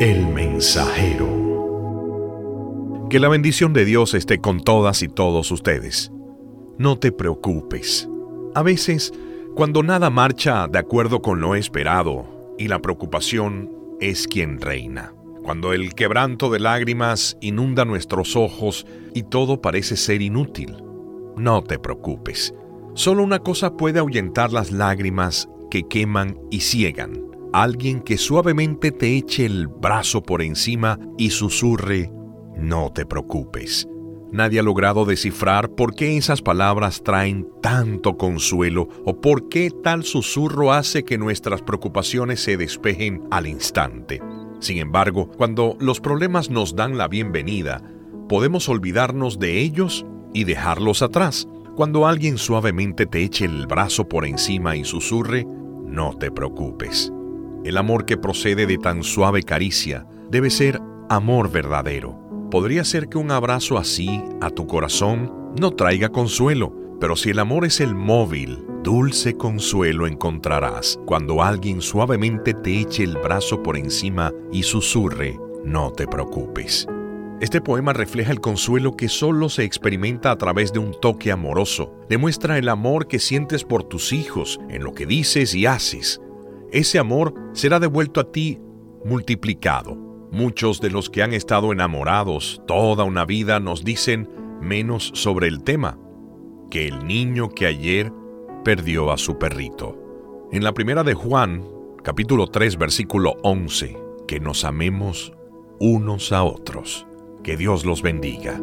El mensajero. Que la bendición de Dios esté con todas y todos ustedes. No te preocupes. A veces, cuando nada marcha de acuerdo con lo esperado y la preocupación es quien reina. Cuando el quebranto de lágrimas inunda nuestros ojos y todo parece ser inútil. No te preocupes. Solo una cosa puede ahuyentar las lágrimas que queman y ciegan. Alguien que suavemente te eche el brazo por encima y susurre, no te preocupes. Nadie ha logrado descifrar por qué esas palabras traen tanto consuelo o por qué tal susurro hace que nuestras preocupaciones se despejen al instante. Sin embargo, cuando los problemas nos dan la bienvenida, podemos olvidarnos de ellos y dejarlos atrás. Cuando alguien suavemente te eche el brazo por encima y susurre, no te preocupes. El amor que procede de tan suave caricia debe ser amor verdadero. Podría ser que un abrazo así a tu corazón no traiga consuelo, pero si el amor es el móvil, dulce consuelo encontrarás cuando alguien suavemente te eche el brazo por encima y susurre, no te preocupes. Este poema refleja el consuelo que solo se experimenta a través de un toque amoroso. Demuestra el amor que sientes por tus hijos en lo que dices y haces. Ese amor será devuelto a ti multiplicado. Muchos de los que han estado enamorados toda una vida nos dicen menos sobre el tema que el niño que ayer perdió a su perrito. En la primera de Juan, capítulo 3, versículo 11, que nos amemos unos a otros. Que Dios los bendiga.